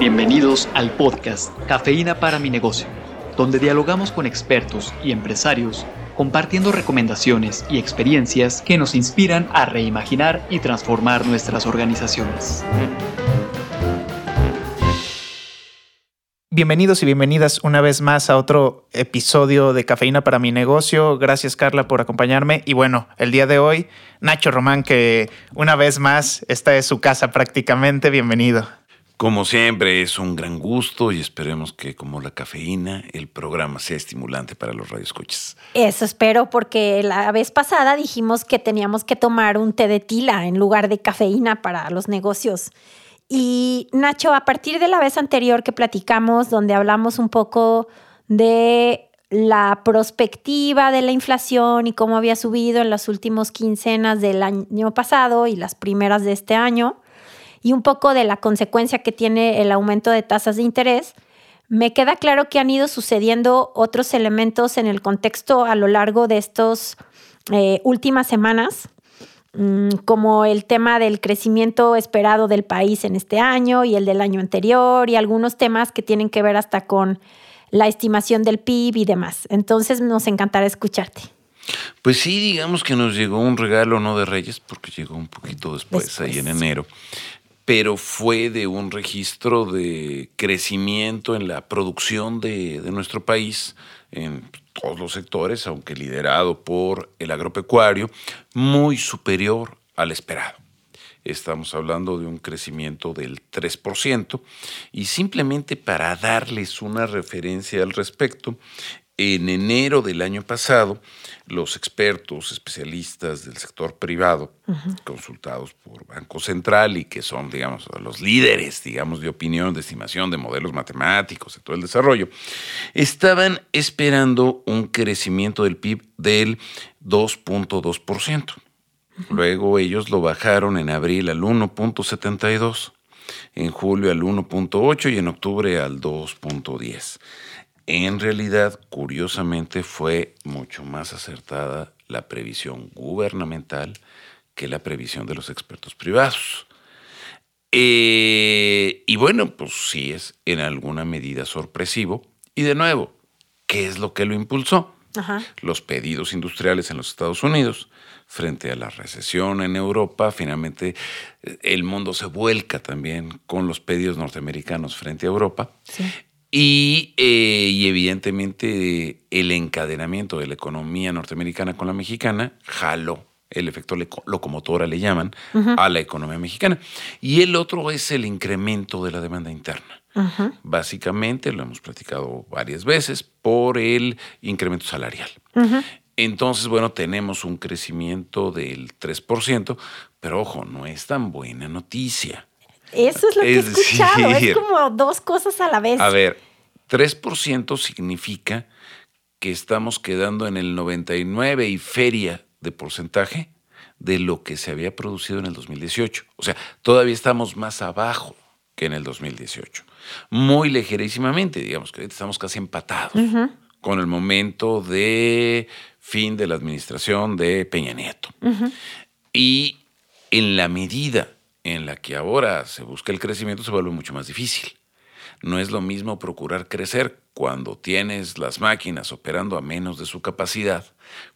Bienvenidos al podcast Cafeína para mi negocio, donde dialogamos con expertos y empresarios compartiendo recomendaciones y experiencias que nos inspiran a reimaginar y transformar nuestras organizaciones. Bienvenidos y bienvenidas una vez más a otro episodio de Cafeína para mi negocio. Gracias Carla por acompañarme. Y bueno, el día de hoy, Nacho Román, que una vez más, esta es su casa prácticamente. Bienvenido. Como siempre, es un gran gusto y esperemos que, como la cafeína, el programa sea estimulante para los radioescuchas. Eso espero, porque la vez pasada dijimos que teníamos que tomar un té de tila en lugar de cafeína para los negocios. Y Nacho, a partir de la vez anterior que platicamos, donde hablamos un poco de la perspectiva de la inflación y cómo había subido en las últimas quincenas del año pasado y las primeras de este año, y un poco de la consecuencia que tiene el aumento de tasas de interés, me queda claro que han ido sucediendo otros elementos en el contexto a lo largo de estas eh, últimas semanas, mm, como el tema del crecimiento esperado del país en este año y el del año anterior, y algunos temas que tienen que ver hasta con la estimación del PIB y demás. Entonces nos encantará escucharte. Pues sí, digamos que nos llegó un regalo no de Reyes, porque llegó un poquito después, ahí en enero, pero fue de un registro de crecimiento en la producción de, nuestro país en todos los sectores, aunque liderado por el agropecuario, muy superior al esperado. Estamos hablando de un crecimiento del 3% y simplemente para darles una referencia al respecto, en enero del año pasado, los expertos, especialistas del sector privado, consultados por Banco Central y que son, digamos, los líderes, digamos, de opinión, de estimación de modelos matemáticos, de todo el desarrollo, estaban esperando un crecimiento del PIB del 2.2%. Luego ellos lo bajaron en abril al 1.72, en julio al 1.8 y en octubre al 2.10 en realidad, curiosamente, fue mucho más acertada la previsión gubernamental que la previsión de los expertos privados. Eh, y bueno, pues sí es en alguna medida sorpresivo. Y de nuevo, ¿qué es lo que lo impulsó? Los pedidos industriales en los Estados Unidos frente a la recesión en Europa. Finalmente, el mundo se vuelca también con los pedidos norteamericanos frente a Europa. Sí. Y, eh, y, evidentemente el encadenamiento de la economía norteamericana con la mexicana jaló el efecto locomotora le llaman a la economía mexicana. Y el otro es el incremento de la demanda interna. Básicamente, lo hemos platicado varias veces, por el incremento salarial. Entonces, bueno, tenemos un crecimiento del 3%, pero ojo, no es tan buena noticia. Eso es lo que he escuchado, es como dos cosas a la vez. A ver, 3% significa que estamos quedando en el 99 y feria de porcentaje de lo que se había producido en el 2018. O sea, todavía estamos más abajo que en el 2018. Muy ligerísimamente, digamos que estamos casi empatados con el momento de fin de la administración de Peña Nieto. Y en la medida en la que ahora se busca el crecimiento se vuelve mucho más difícil. No es lo mismo procurar crecer cuando tienes las máquinas operando a menos de su capacidad,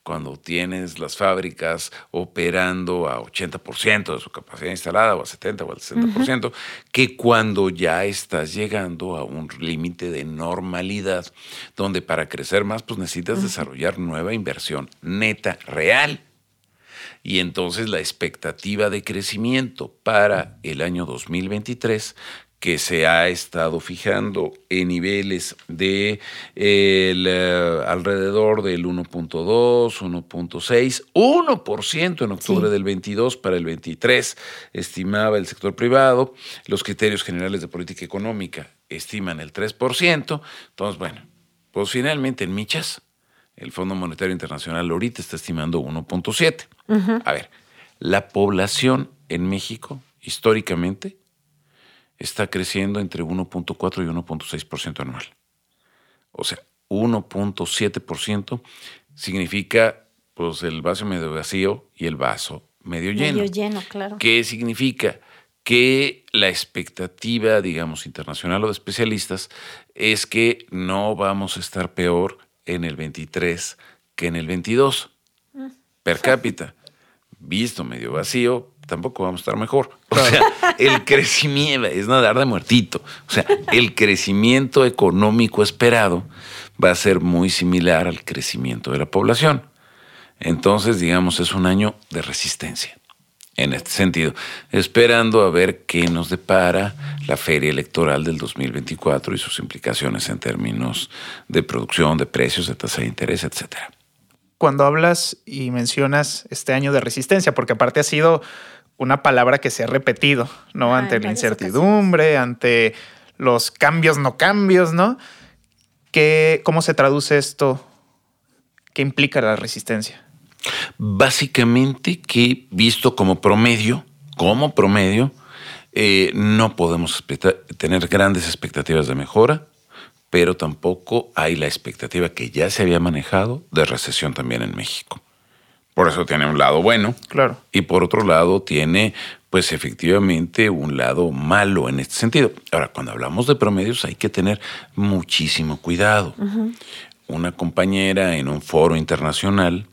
cuando tienes las fábricas operando a 80% de su capacidad instalada o a 70 o al 60%, que cuando ya estás llegando a un límite de normalidad, donde para crecer más pues necesitas desarrollar nueva inversión neta, real y entonces la expectativa de crecimiento para el año 2023 que se ha estado fijando en niveles de eh, alrededor del 1.2, 1.6, 1% en octubre del 22 para el 23, estimaba el sector privado. Los criterios generales de política económica estiman el 3%. Entonces, bueno, pues finalmente en Michas el Fondo Monetario Internacional ahorita está estimando 1.7. A ver, la población en México, históricamente, está creciendo entre 1.4 y 1.6% anual. O sea, 1.7% significa pues el vaso medio vacío y el vaso medio lleno. Medio lleno, claro. ¿Qué significa? que la expectativa, digamos, internacional o de especialistas es que no vamos a estar peor en el 23 que en el 22 per cápita. Visto medio vacío, tampoco vamos a estar mejor. O sea, el crecimiento es nadar de muertito. O sea, el crecimiento económico esperado va a ser muy similar al crecimiento de la población. Entonces, digamos, es un año de resistencia en este sentido, esperando a ver qué nos depara la feria electoral del 2024 y sus implicaciones en términos de producción, de precios, de tasa de interés, etcétera. Cuando hablas y mencionas este año de resistencia, porque aparte ha sido una palabra que se ha repetido, ¿no? Ah, ante la incertidumbre, ante los cambios, no cambios, ¿no? ¿Qué, ¿Cómo se traduce esto? ¿Qué implica la resistencia? Básicamente que visto como promedio, como promedio, eh, no podemos tener grandes expectativas de mejora, pero tampoco hay la expectativa que ya se había manejado de recesión también en México. Por eso tiene un lado bueno Claro. y por otro lado tiene pues efectivamente un lado malo en este sentido. Ahora, cuando hablamos de promedios hay que tener muchísimo cuidado. Una compañera en un foro internacional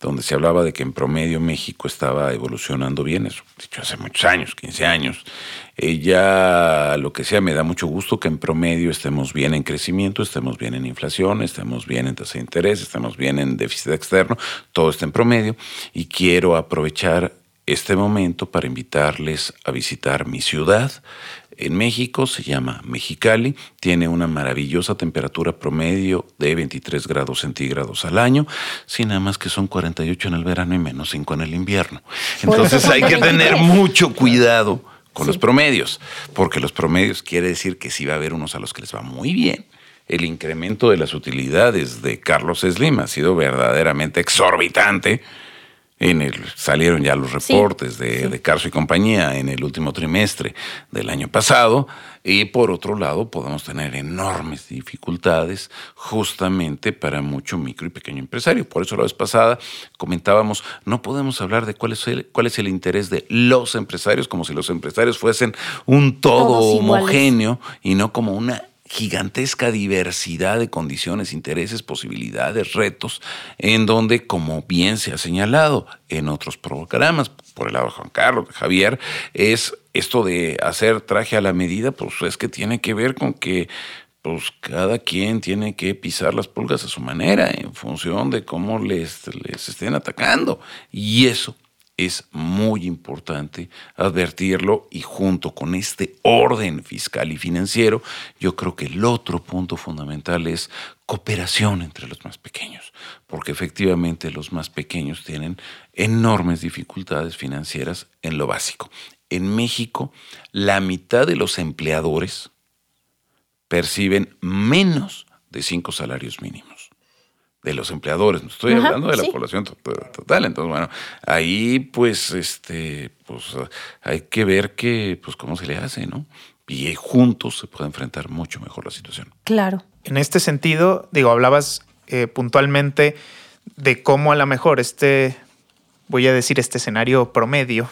donde se hablaba de que en promedio México estaba evolucionando bien, eso dicho hace muchos años, 15 años. Ella, lo que sea, me da mucho gusto que en promedio estemos bien en crecimiento, estemos bien en inflación, estemos bien en tasa de interés, estemos bien en déficit externo, todo está en promedio y quiero aprovechar este momento para invitarles a visitar mi ciudad. En México se llama Mexicali, tiene una maravillosa temperatura promedio de 23 grados centígrados al año, sin nada más que son 48 en el verano y menos 5 en el invierno. Entonces hay que tener 23. mucho cuidado con Sí. los promedios, porque los promedios quiere decir que sí va a haber unos a los que les va muy bien. El incremento de las utilidades de Carlos Slim ha sido verdaderamente exorbitante. En el, salieron ya los Sí, reportes de, sí. de Carso y compañía en el último trimestre del año pasado. Y por otro lado, podemos tener enormes dificultades justamente para mucho micro y pequeño empresario. Por eso la vez pasada comentábamos, no podemos hablar de cuál es el, cuál es el interés de los empresarios, como si los empresarios fuesen un todo homogéneo y no como una gigantesca diversidad de condiciones, intereses, posibilidades, retos, en donde, como bien se ha señalado en otros programas, por el lado de Juan Carlos, Javier, es esto de hacer traje a la medida, pues es que tiene que ver con que pues cada quien tiene que pisar las pulgas a su manera en función de cómo les, les estén atacando. Y eso es muy importante advertirlo y junto con este orden fiscal y financiero, yo creo que el otro punto fundamental es cooperación entre los más pequeños, porque efectivamente los más pequeños tienen enormes dificultades financieras en lo básico. En México, la mitad de los empleadores perciben menos de cinco salarios mínimos de los empleadores, no estoy Ajá, hablando de la sí. población to- total. Entonces, bueno, ahí pues este pues hay que ver que pues cómo se le hace, ¿no? Y juntos se puede enfrentar mucho mejor la situación. Claro. En este sentido, digo, hablabas eh, puntualmente de cómo a lo mejor este, voy a decir, este escenario promedio,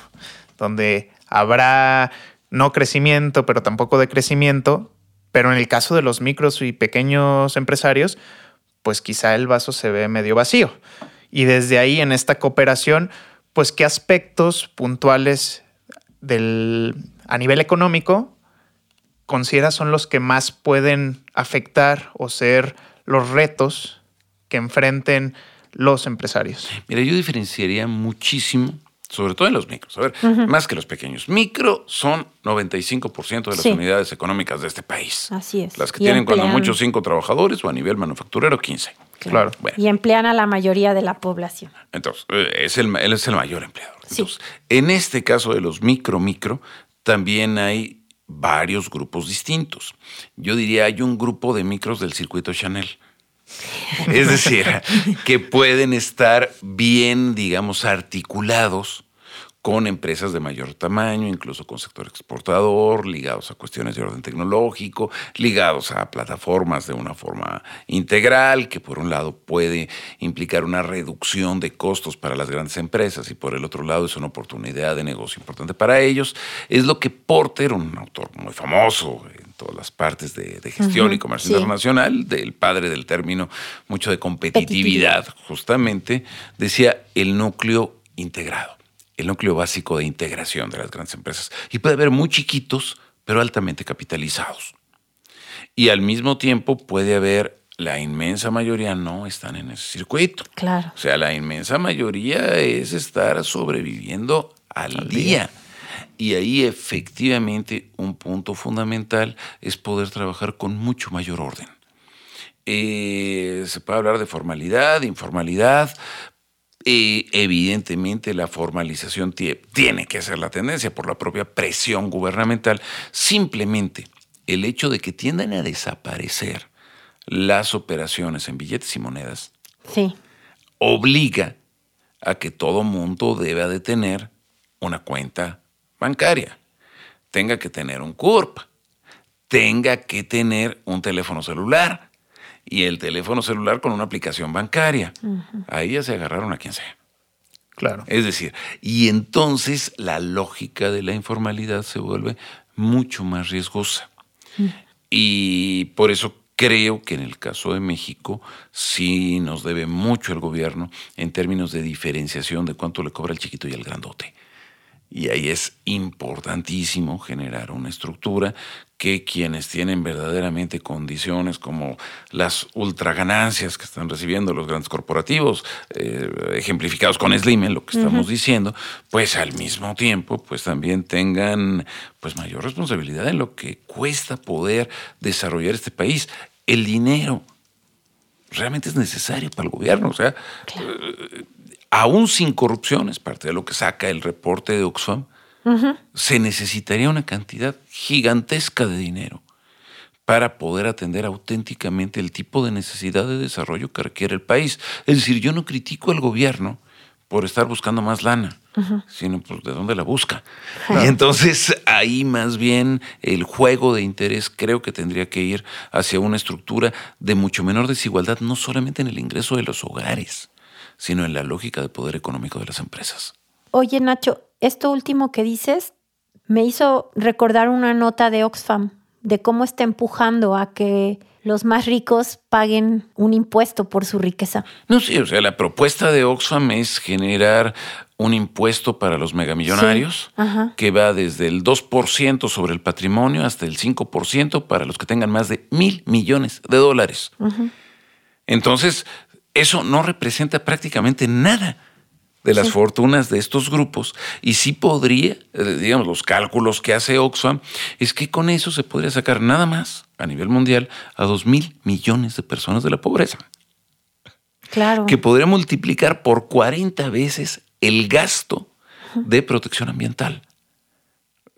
donde habrá no crecimiento, pero tampoco decrecimiento, pero en el caso de los micros y pequeños empresarios, pues quizá el vaso se ve medio vacío. Y desde ahí, en esta cooperación, pues qué aspectos puntuales del, a nivel económico consideras son los que más pueden afectar o ser los retos que enfrenten los empresarios? Mira, yo diferenciaría muchísimo, sobre todo en los micros. A ver, más que los pequeños. Micro son 95% de las Sí. unidades económicas de este país. Así es. Las que Y tienen cuando emplean- mucho cinco trabajadores o a nivel manufacturero 15. Claro. Bueno, Y emplean a la mayoría de la población. Entonces, eh, es el, él es el mayor empleador. Sí. Entonces, en este caso de los micro, micro, también hay varios grupos distintos. Yo diría, hay un grupo de micros del circuito Chanel. Es decir, que pueden estar bien, digamos, articulados con empresas de mayor tamaño, incluso con sector exportador, ligados a cuestiones de orden tecnológico, ligados a plataformas de una forma integral, que por un lado puede implicar una reducción de costos para las grandes empresas y por el otro lado es una oportunidad de negocio importante para ellos. Es lo que Porter, un autor muy famoso en todas las partes de, gestión y comercio internacional, del padre del término, mucho de competitividad, justamente, decía el núcleo integrado el núcleo básico de integración de las grandes empresas. Y puede haber muy chiquitos, pero altamente capitalizados. Y al mismo tiempo puede haber, la inmensa mayoría no están en ese circuito. Claro. O sea, la inmensa mayoría es estar sobreviviendo al, día. Y ahí efectivamente un punto fundamental es poder trabajar con mucho mayor orden. Eh, se puede hablar de formalidad, de informalidad, evidentemente la formalización tiene que ser la tendencia por la propia presión gubernamental. Simplemente el hecho de que tiendan a desaparecer las operaciones en billetes y monedas obliga a que todo mundo deba de tener una cuenta bancaria, tenga que tener un CURP, tenga que tener un teléfono celular, y el teléfono celular con una aplicación bancaria. Ahí ya se agarraron a quien sea. Claro. Es decir, y entonces la lógica de la informalidad se vuelve mucho más riesgosa. Y por eso creo que en el caso de México sí nos debe mucho el gobierno en términos de diferenciación de cuánto le cobra el chiquito y el grandote. Y ahí es importantísimo generar una estructura que quienes tienen verdaderamente condiciones como las ultraganancias que están recibiendo los grandes corporativos, eh, ejemplificados con Slim, lo que estamos diciendo, pues al mismo tiempo, pues también tengan pues mayor responsabilidad en lo que cuesta poder desarrollar este país. El dinero realmente es necesario para el gobierno, o sea, eh, aún sin corrupción, es parte de lo que saca el reporte de Oxfam, se necesitaría una cantidad gigantesca de dinero para poder atender auténticamente el tipo de necesidad de desarrollo que requiere el país. Es decir, yo no critico al gobierno por estar buscando más lana, sino por de dónde la busca. Y entonces ahí más bien el juego de interés creo que tendría que ir hacia una estructura de mucho menor desigualdad, no solamente en el ingreso de los hogares, sino en la lógica de poder económico de las empresas. Oye, Nacho, esto último que dices me hizo recordar una nota de Oxfam de cómo está empujando a que los más ricos paguen un impuesto por su riqueza. No, sí, o sea, la propuesta de Oxfam es generar un impuesto para los megamillonarios que va desde el 2% sobre el patrimonio hasta el 5% para los que tengan más de mil millones de dólares. Entonces, eso no representa prácticamente nada de las fortunas de estos grupos y sí podría, eh, digamos, los cálculos que hace Oxfam, es que con eso se podría sacar nada más a nivel mundial a dos mil millones de personas de la pobreza. Claro. Que podría multiplicar por 40 veces el gasto de protección ambiental.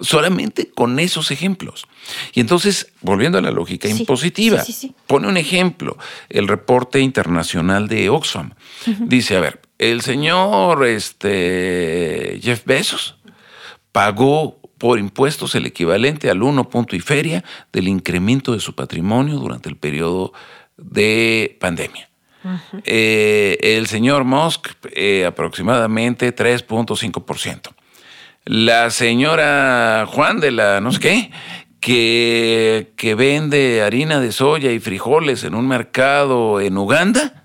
Solamente con esos ejemplos. Y entonces, volviendo a la lógica impositiva, pone un ejemplo, el reporte internacional de Oxfam. Dice, a ver, el señor este, Jeff Bezos pagó por impuestos el equivalente al 1 punto y feria del incremento de su patrimonio durante el periodo de pandemia. Eh, el señor Musk eh, aproximadamente 3.5%. La señora Juan de la no sé qué, que, que vende harina de soya y frijoles en un mercado en Uganda,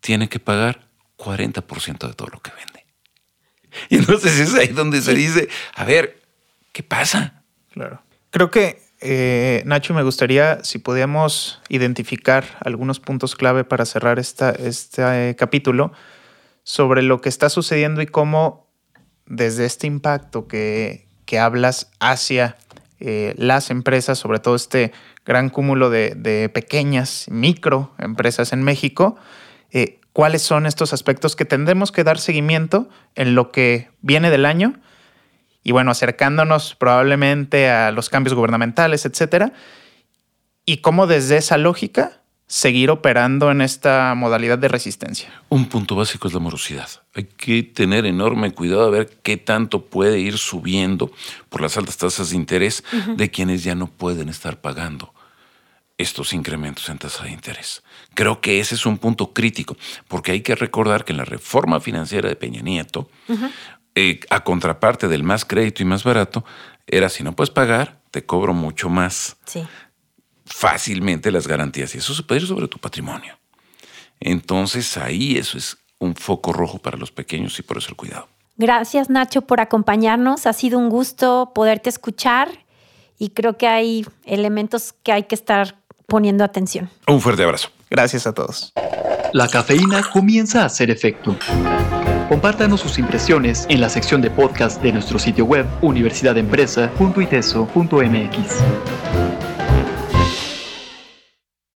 tiene que pagar 40% de todo lo que vende. Y entonces es ahí donde se dice, a ver, ¿qué pasa? Claro. Creo que, eh, Nacho, me gustaría si podíamos identificar algunos puntos clave para cerrar esta, este eh, capítulo sobre lo que está sucediendo y cómo desde este impacto que, que hablas hacia eh, las empresas, sobre todo este gran cúmulo de, de pequeñas microempresas en México, eh, cuáles son estos aspectos que tendremos que dar seguimiento en lo que viene del año y bueno, acercándonos probablemente a los cambios gubernamentales, etcétera, y cómo desde esa lógica seguir operando en esta modalidad de resistencia? Un punto básico es la morosidad. Hay que tener enorme cuidado a ver qué tanto puede ir subiendo por las altas tasas de interés de quienes ya no pueden estar pagando estos incrementos en tasa de interés. Creo que ese es un punto crítico, porque hay que recordar que en la reforma financiera de Peña Nieto, eh, a contraparte del más crédito y más barato, era si no puedes pagar, te cobro mucho más. Sí. Fácilmente las garantías y eso se puede ir sobre tu patrimonio. Entonces ahí eso es un foco rojo para los pequeños y por eso el cuidado. Gracias Nacho por acompañarnos. Ha sido un gusto poderte escuchar y creo que hay elementos que hay que estar poniendo atención. Un fuerte abrazo. Gracias a todos. La cafeína comienza a hacer efecto. Compártanos sus impresiones en la sección de podcast de nuestro sitio web universidadempresa.iteso.mx.